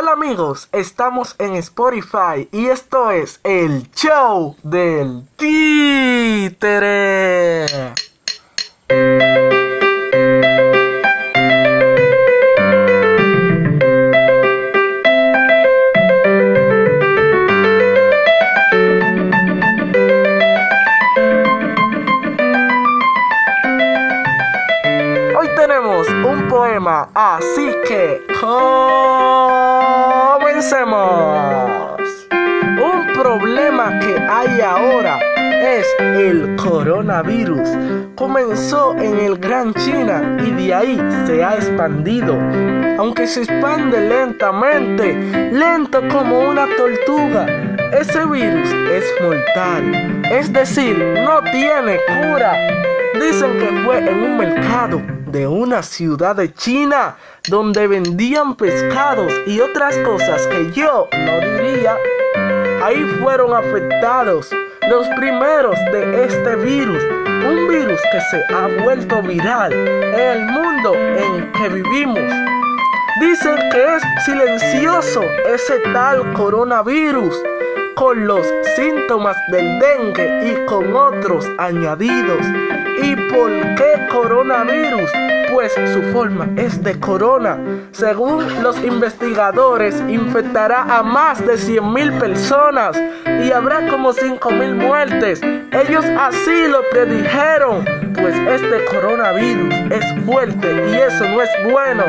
Hola amigos, estamos en Spotify y esto es el show del títere. Hoy tenemos un poema, así que comencemos. Un problema que hay ahora es el coronavirus. Comenzó en el Gran China y de ahí se ha expandido. Aunque se expande lentamente, lento como una tortuga, ese virus es mortal. Es decir, no tiene cura. Dicen que fue en un mercado de una ciudad de China donde vendían pescados y otras cosas que yo no diría. Ahí fueron afectados los primeros de este virus, un virus que se ha vuelto viral en el mundo en que vivimos. Dicen que es silencioso ese tal coronavirus con los síntomas del dengue y con otros añadidos. ¿Y por qué coronavirus? Pues su forma es de corona. Según los investigadores, infectará a más de 100.000 personas y habrá como 5.000 muertes. Ellos así lo predijeron, pues este coronavirus es fuerte y eso no es bueno.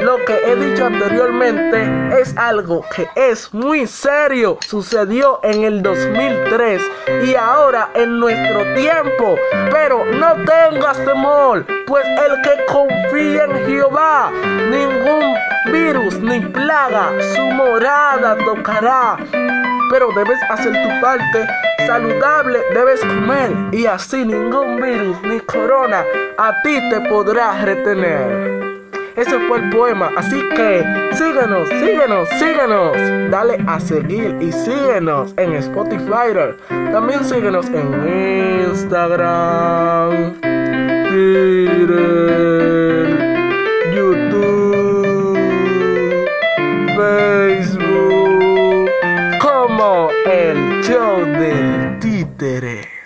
Lo que he dicho anteriormente es algo que es muy serio. Sucedió en el 2003 y ahora en nuestro tiempo. Pero no tengas temor, pues el que confía en Jehová, ningún virus ni plaga su morada tocará. Pero debes hacer tu parte saludable, debes comer y así ningún virus ni corona a ti te podrá retener. Ese fue el poema. Así que síguenos, síguenos, síguenos. Dale a seguir y síguenos en Spotify. También síguenos en Instagram, Twitter, como el show del títere.